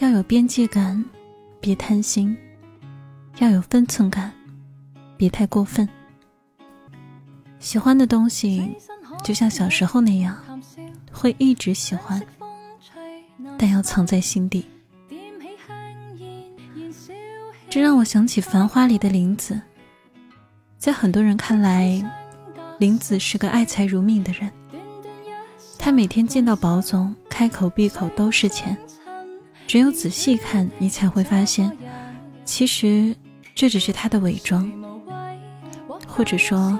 要有边界感，别贪心；要有分寸感，别太过分。喜欢的东西，就像小时候那样，会一直喜欢，但要藏在心底。这让我想起《繁花》里的林子。在很多人看来，林子是个爱财如命的人。他每天见到宝总，开口闭口都是钱。只有仔细看，你才会发现，其实这只是他的伪装，或者说，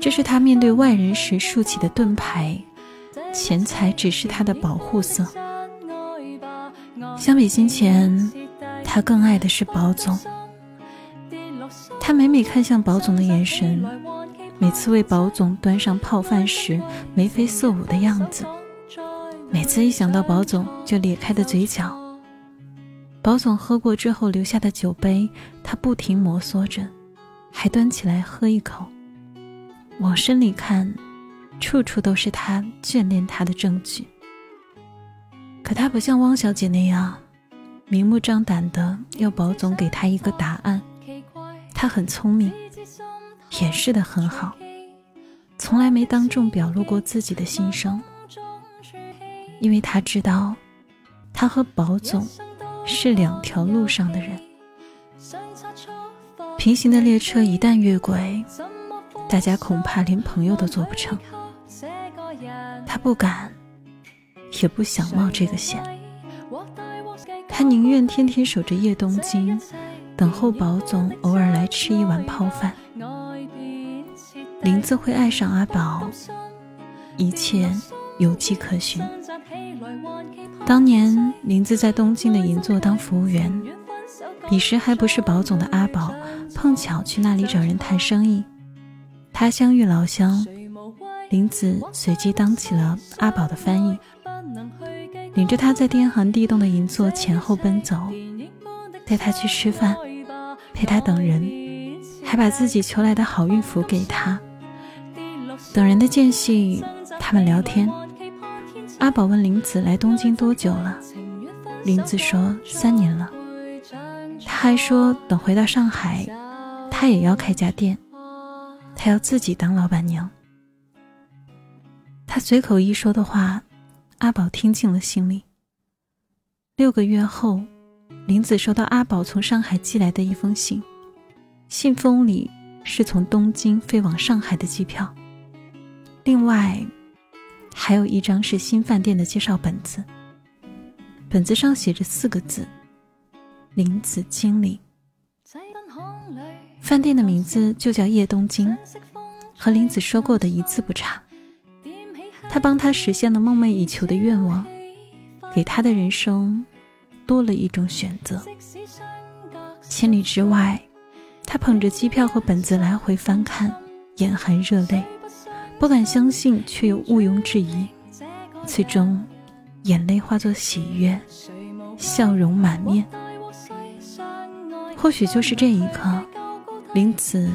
这是他面对外人时竖起的盾牌。钱财只是他的保护色。相比金钱，他更爱的是宝总。他每每看向宝总的眼神，每次为宝总端上泡饭时眉飞色舞的样子，每次一想到宝总就咧开的嘴角。宝总喝过之后留下的酒杯，他不停摩挲着，还端起来喝一口。往深里看，处处都是他眷恋他的证据。可他不像汪小姐那样，明目张胆的要宝总给他一个答案。他很聪明，掩饰的很好，从来没当众表露过自己的心声，因为他知道，他和宝总是两条路上的人，平行的列车一旦越轨，大家恐怕连朋友都做不成。他不敢，也不想冒这个险，他宁愿天天守着叶东京。等候宝总偶尔来吃一碗泡饭，林子会爱上阿宝，一切有迹可循。当年林子在东京的银座当服务员，彼时还不是宝总的阿宝，碰巧去那里找人谈生意，他乡遇老乡，林子随即当起了阿宝的翻译，领着他在天寒地冻的银座前后奔走，带他去吃饭。陪他等人，还把自己求来的好运符给他。等人的间隙，他们聊天。阿宝问林子来东京多久了，林子说三年了。他还说等回到上海，他也要开家店，他要自己当老板娘。他随口一说的话，阿宝听进了心里。六个月后。林子收到阿宝从上海寄来的一封信，信封里是从东京飞往上海的机票，另外还有一张是新饭店的介绍本子。本子上写着四个字：“林子经理。”饭店的名字就叫叶东京，和林子说过的一字不差。他帮他实现了梦寐以求的愿望，给他的人生。多了一种选择。千里之外，他捧着机票和本子来回翻看，眼含热泪，不敢相信，却又毋庸置疑。最终，眼泪化作喜悦，笑容满面。或许就是这一刻，林子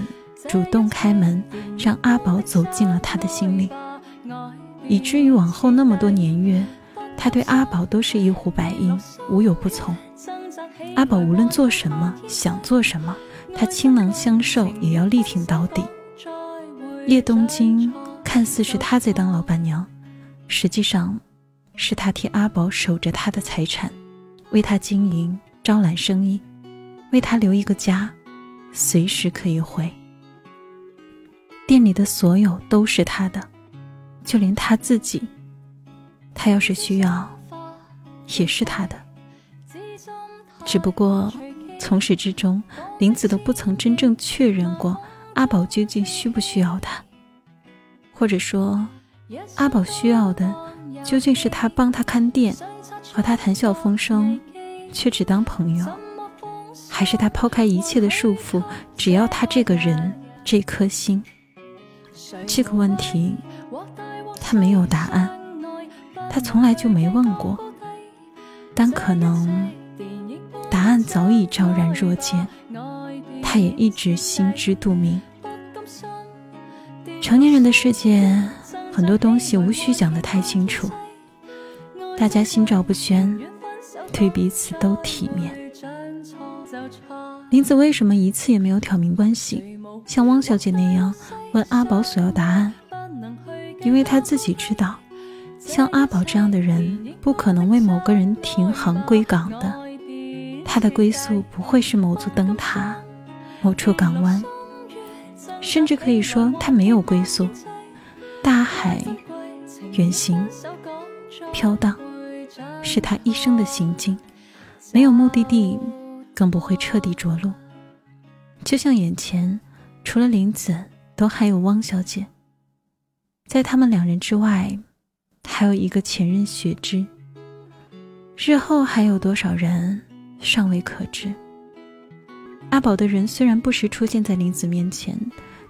主动开门，让阿宝走进了他的心里，以至于往后那么多年月。他对阿宝都是一呼百应，无有不从。阿宝无论做什么，想做什么，他倾囊相授，也要力挺到底。叶东京看似是他在当老板娘，实际上是他替阿宝守着他的财产，为他经营、招揽生意，为他留一个家，随时可以回。店里的所有都是他的，就连他自己。他要是需要，也是他的。只不过从始至终，林子都不曾真正确认过阿宝究竟需不需要他，或者说，阿宝需要的究竟是他帮他看店，和他谈笑风生，却只当朋友，还是他抛开一切的束缚，只要他这个人这颗心？这个问题，他没有答案。他从来就没问过，但可能答案早已昭然若揭，他也一直心知肚明。成年人的世界，很多东西无需讲得太清楚，大家心照不宣，对彼此都体面。林子为什么一次也没有挑明关系，像汪小姐那样问阿宝索要答案？因为他自己知道，像阿宝这样的人不可能为某个人停航归港的，他的归宿不会是某座灯塔、某处港湾，甚至可以说他没有归宿。大海远行、飘荡，是他一生的行径，没有目的地，更不会彻底着陆。就像眼前，除了林子，都还有汪小姐。在他们两人之外，还有一个前任雪芝。日后还有多少人，尚未可知。阿宝的人虽然不时出现在林子面前，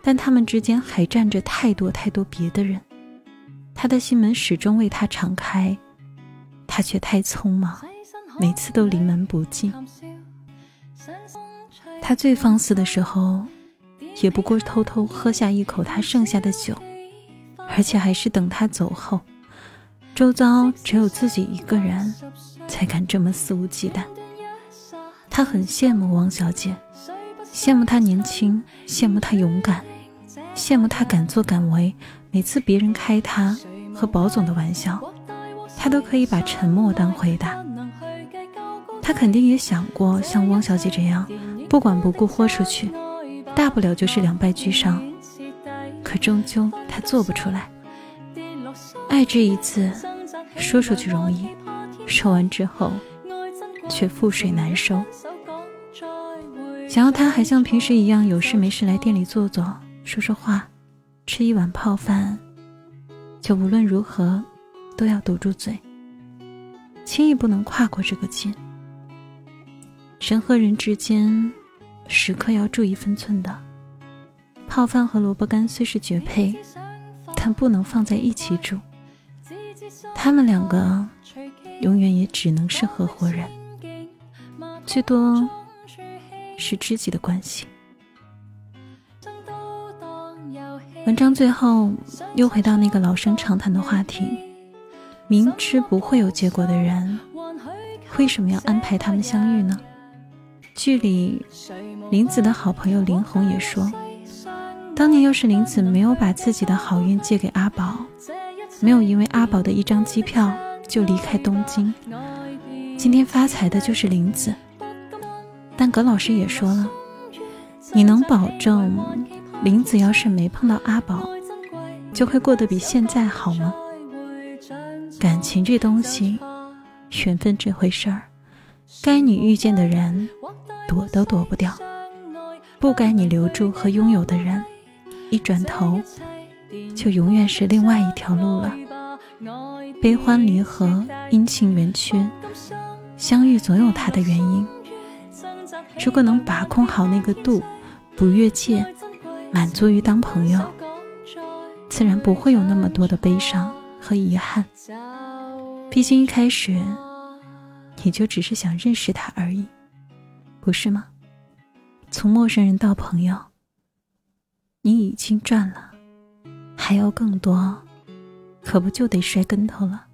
但他们之间还站着太多太多别的人。他的心门始终为他敞开，他却太匆忙，每次都临门不进。他最放肆的时候，也不过偷偷喝下一口他剩下的酒。而且还是等他走后，周遭只有自己一个人，才敢这么肆无忌惮。他很羡慕汪小姐，羡慕她年轻，羡慕她勇敢，羡慕他敢作敢为。每次别人开他和宝总的玩笑，他都可以把沉默当回答。他肯定也想过像汪小姐这样，不管不顾豁出去，大不了就是两败俱伤。可终究他做不出来。爱这一次，说出去容易，说完之后却覆水难收。想要他还像平时一样有事没事来店里坐坐，说说话，吃一碗泡饭，就无论如何都要堵住嘴，轻易不能跨过这个界。人和人之间，时刻要注意分寸的。泡饭和萝卜干虽是绝配，但不能放在一起煮。他们两个永远也只能是合伙人，最多是知己的关系。文章最后又回到那个老生常谈的话题：明知不会有结果的人，为什么要安排他们相遇呢？剧里林子的好朋友林红也说。当年要是林子没有把自己的好运借给阿宝，没有因为阿宝的一张机票就离开东京，今天发财的就是林子。但葛老师也说了，你能保证林子要是没碰到阿宝，就会过得比现在好吗？感情这东西，缘分这回事儿，该你遇见的人，躲都躲不掉；不该你留住和拥有的人。一转头，就永远是另外一条路了。悲欢离合，阴晴圆缺，相遇总有它的原因。如果能把控好那个度，不越界，满足于当朋友，自然不会有那么多的悲伤和遗憾。毕竟一开始，你就只是想认识他而已，不是吗？从陌生人到朋友。你已经赚了，还要更多，可不就得摔跟头了？